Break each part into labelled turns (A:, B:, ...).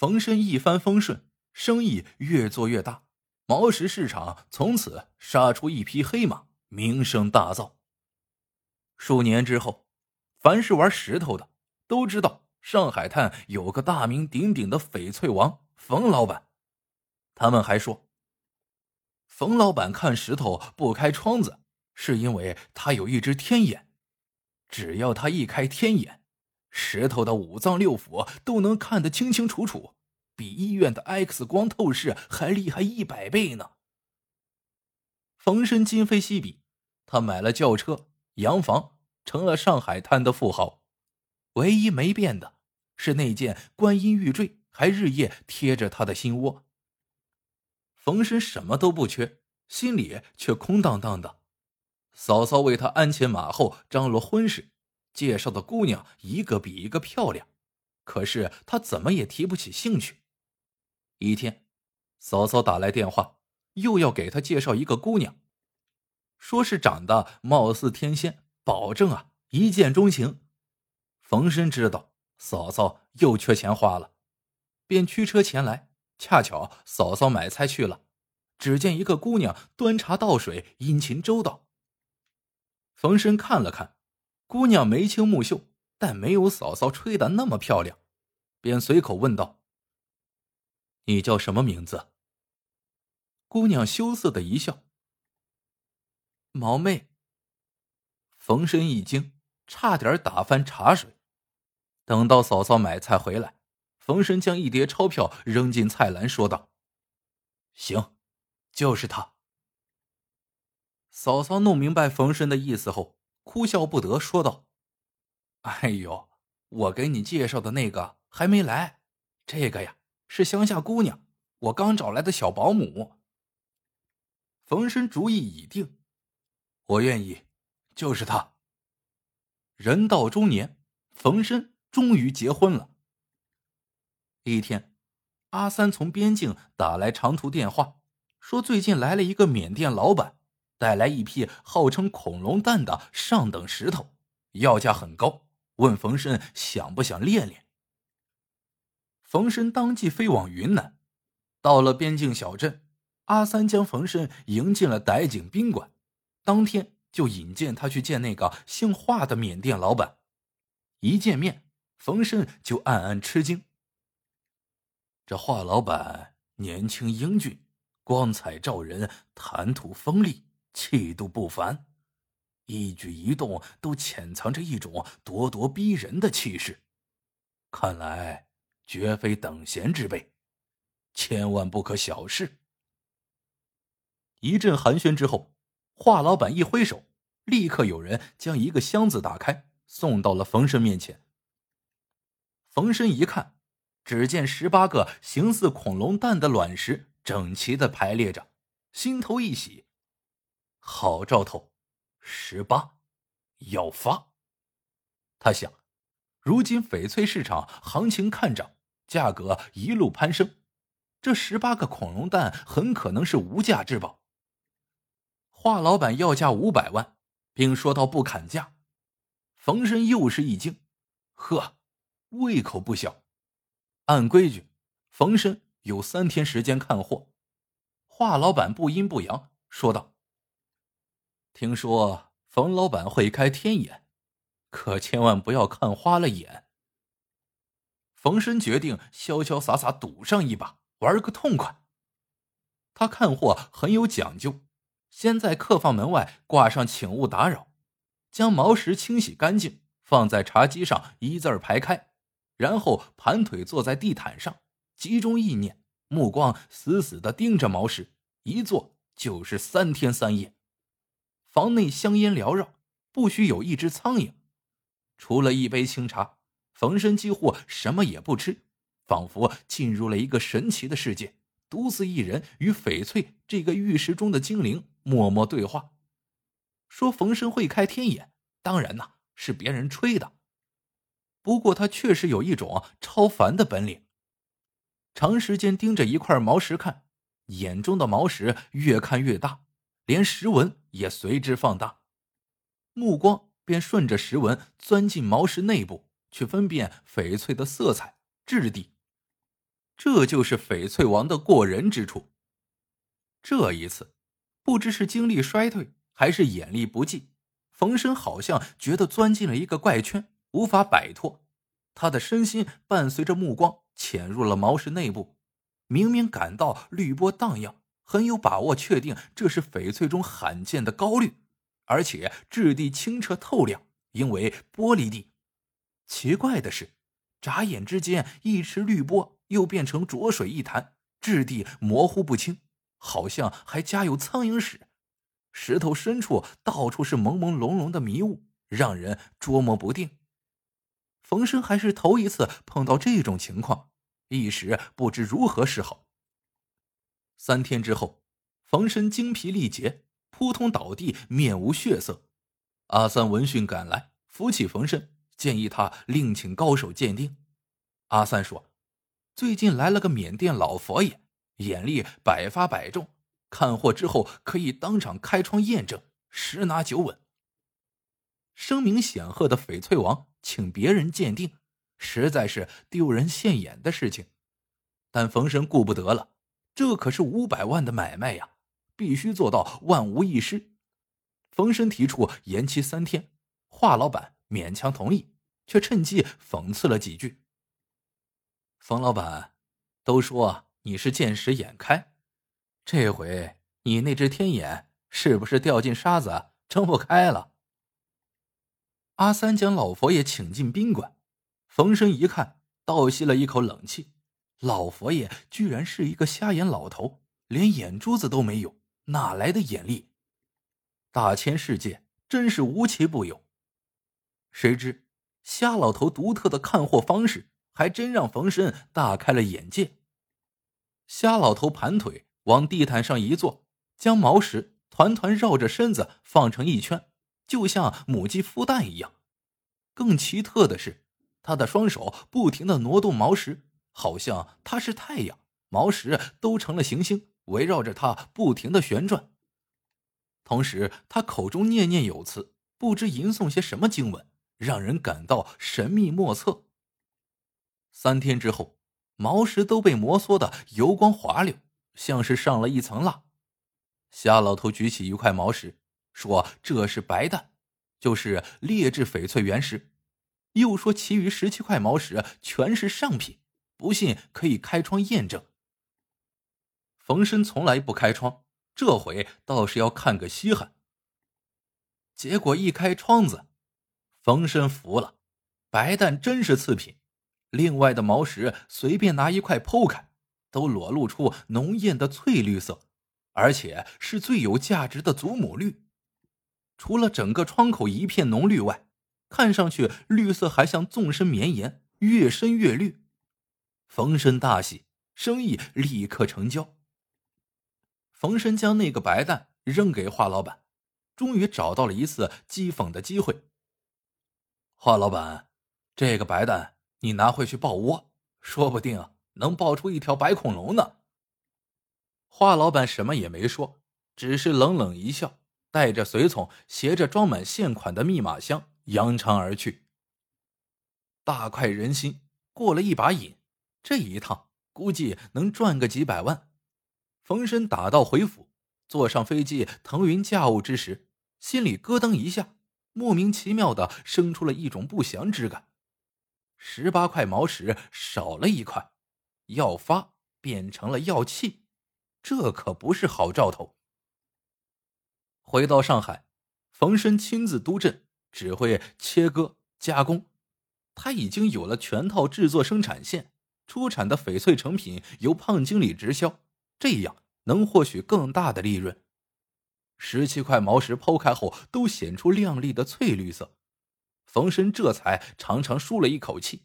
A: 冯生一帆风顺，生意越做越大，毛石市场从此杀出一匹黑马，名声大噪。数年之后，凡是玩石头的都知道，上海滩有个大名鼎鼎的翡翠王冯老板。他们还说，冯老板看石头不开窗子，是因为他有一只天眼，只要他一开天眼。石头的五脏六腑都能看得清清楚楚，比医院的 X 光透视还厉害一百倍呢。冯生今非昔比，他买了轿车、洋房，成了上海滩的富豪。唯一没变的是那件观音玉坠，还日夜贴着他的心窝。冯生什么都不缺，心里却空荡荡的。嫂嫂为他鞍前马后张罗婚事。介绍的姑娘一个比一个漂亮，可是他怎么也提不起兴趣。一天，嫂嫂打来电话，又要给他介绍一个姑娘，说是长得貌似天仙，保证啊一见钟情。冯生知道嫂嫂又缺钱花了，便驱车前来。恰巧嫂嫂买菜去了，只见一个姑娘端茶倒水，殷勤周到。冯生看了看。姑娘眉清目秀，但没有嫂嫂吹的那么漂亮，便随口问道：“你叫什么名字？”姑娘羞涩的一笑：“毛妹。”冯深一惊，差点打翻茶水。等到嫂嫂买菜回来，冯深将一叠钞票扔进菜篮，说道：“行，就是他。”嫂嫂弄明白冯生的意思后。哭笑不得，说道：“哎呦，我给你介绍的那个还没来，这个呀是乡下姑娘，我刚找来的小保姆。”冯生主意已定，我愿意，就是他。人到中年，冯生终于结婚了。一天，阿三从边境打来长途电话，说最近来了一个缅甸老板。带来一批号称恐龙蛋的上等石头，要价很高，问冯生想不想练练。冯生当即飞往云南，到了边境小镇，阿三将冯生迎进了傣景宾馆，当天就引荐他去见那个姓华的缅甸老板。一见面，冯生就暗暗吃惊。这华老板年轻英俊，光彩照人，谈吐锋利。气度不凡，一举一动都潜藏着一种咄咄逼人的气势，看来绝非等闲之辈，千万不可小视。一阵寒暄之后，华老板一挥手，立刻有人将一个箱子打开，送到了冯生面前。冯生一看，只见十八个形似恐龙蛋的卵石整齐的排列着，心头一喜。好兆头，十八，要发。他想，如今翡翠市场行情看涨，价格一路攀升，这十八个恐龙蛋很可能是无价之宝。华老板要价五百万，并说到不砍价。冯生又是一惊，呵，胃口不小。按规矩，冯生有三天时间看货。华老板不阴不阳说道。听说冯老板会开天眼，可千万不要看花了眼。冯生决定潇潇洒洒赌上一把，玩个痛快。他看货很有讲究，先在客房门外挂上“请勿打扰”，将毛石清洗干净，放在茶几上一字排开，然后盘腿坐在地毯上，集中意念，目光死死的盯着毛石，一坐就是三天三夜。房内香烟缭绕，不许有一只苍蝇。除了一杯清茶，冯生几乎什么也不吃，仿佛进入了一个神奇的世界，独自一人与翡翠这个玉石中的精灵默默对话。说冯生会开天眼，当然呐是别人吹的。不过他确实有一种超凡的本领。长时间盯着一块毛石看，眼中的毛石越看越大。连石纹也随之放大，目光便顺着石纹钻进毛石内部，去分辨翡翠的色彩、质地。这就是翡翠王的过人之处。这一次，不知是精力衰退还是眼力不济，冯生好像觉得钻进了一个怪圈，无法摆脱。他的身心伴随着目光潜入了毛石内部，明明感到绿波荡漾，很有把握确定这是翡翠中罕见的高绿，而且质地清澈透亮，因为玻璃地。奇怪的是，眨眼之间，一池绿波又变成浊水一潭，质地模糊不清，好像还加有苍蝇屎。石头深处到处是朦朦胧胧的迷雾，让人捉摸不定。冯生还是头一次碰到这种情况，一时不知如何是好。三天之后，冯申精疲力竭，扑通倒地，面无血色。阿三闻讯赶来，扶起冯申，建议他另请高手鉴定。阿三说：“最近来了个缅甸老佛爷，眼力百发百中。”看货之后可以当场开窗验证，十拿九稳。声名显赫的翡翠王请别人鉴定，实在是丢人现眼的事情。但冯生顾不得了，这可是五百万的买卖呀，必须做到万无一失。冯生提出延期三天，华老板勉强同意，却趁机讽刺了几句：“冯老板，都说你是见识眼开。”这回你那只天眼是不是掉进沙子睁不开了？阿三将老佛爷请进宾馆，冯生一看，倒吸了一口冷气。老佛爷居然是一个瞎眼老头，连眼珠子都没有，哪来的眼力？大千世界真是无奇不有。谁知瞎老头独特的看货方式，还真让冯申大开了眼界。瞎老头盘腿。往地毯上一坐，将毛石团团绕着身子放成一圈，就像母鸡孵蛋一样。更奇特的是，他的双手不停的挪动毛石，好像他是太阳，毛石都成了行星，围绕着他不停的旋转。同时，他口中念念有词，不知吟诵些什么经文，让人感到神秘莫测。三天之后，毛石都被摩挲的油光滑溜。像是上了一层蜡。瞎老头举起一块毛石，说：“这是白蛋，就是劣质翡翠原石。”又说：“其余十七块毛石全是上品，不信可以开窗验证。”冯生从来不开窗，这回倒是要看个稀罕。结果一开窗子，冯生服了，白蛋真是次品。另外的毛石随便拿一块剖开。都裸露出浓艳的翠绿色，而且是最有价值的祖母绿。除了整个窗口一片浓绿外，看上去绿色还像纵深绵延，越深越绿。冯生大喜，生意立刻成交。冯生将那个白蛋扔给华老板，终于找到了一次讥讽的机会。华老板，这个白蛋你拿回去抱窝，说不定。能抱出一条白恐龙呢。华老板什么也没说，只是冷冷一笑，带着随从携着装满现款的密码箱扬长而去。大快人心，过了一把瘾，这一趟估计能赚个几百万。冯申打道回府，坐上飞机腾云驾雾之时，心里咯噔一下，莫名其妙的生出了一种不祥之感。十八块毛石少了一块。要发变成了要气，这可不是好兆头。回到上海，冯申亲自督阵，指挥切割加工。他已经有了全套制作生产线，出产的翡翠成品由胖经理直销，这样能获取更大的利润。十七块毛石剖开后都显出亮丽的翠绿色，冯生这才长长舒了一口气。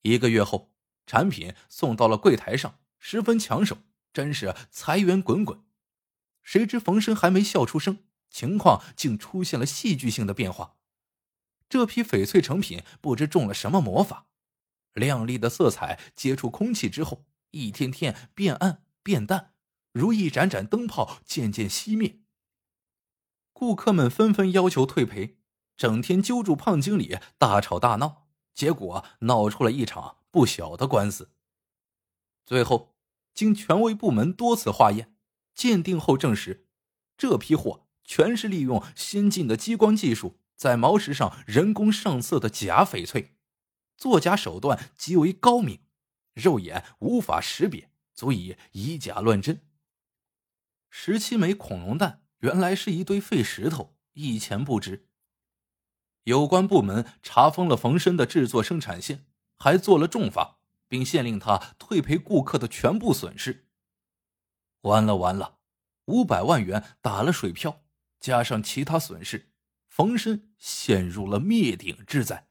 A: 一个月后。产品送到了柜台上，十分抢手，真是财源滚滚。谁知冯生还没笑出声，情况竟出现了戏剧性的变化。这批翡翠成品不知中了什么魔法，亮丽的色彩接触空气之后，一天天变暗变淡，如一盏盏灯泡渐渐熄灭。顾客们纷纷要求退赔，整天揪住胖经理大吵大闹，结果闹出了一场。不小的官司。最后，经权威部门多次化验、鉴定后证实，这批货全是利用先进的激光技术在毛石上人工上色的假翡翠，作假手段极为高明，肉眼无法识别，足以以假乱真。十七枚恐龙蛋原来是一堆废石头，一钱不值。有关部门查封了冯生的制作生产线，还做了重罚。并限令他退赔顾客的全部损失。完了完了，五百万元打了水漂，加上其他损失，冯生陷入了灭顶之灾。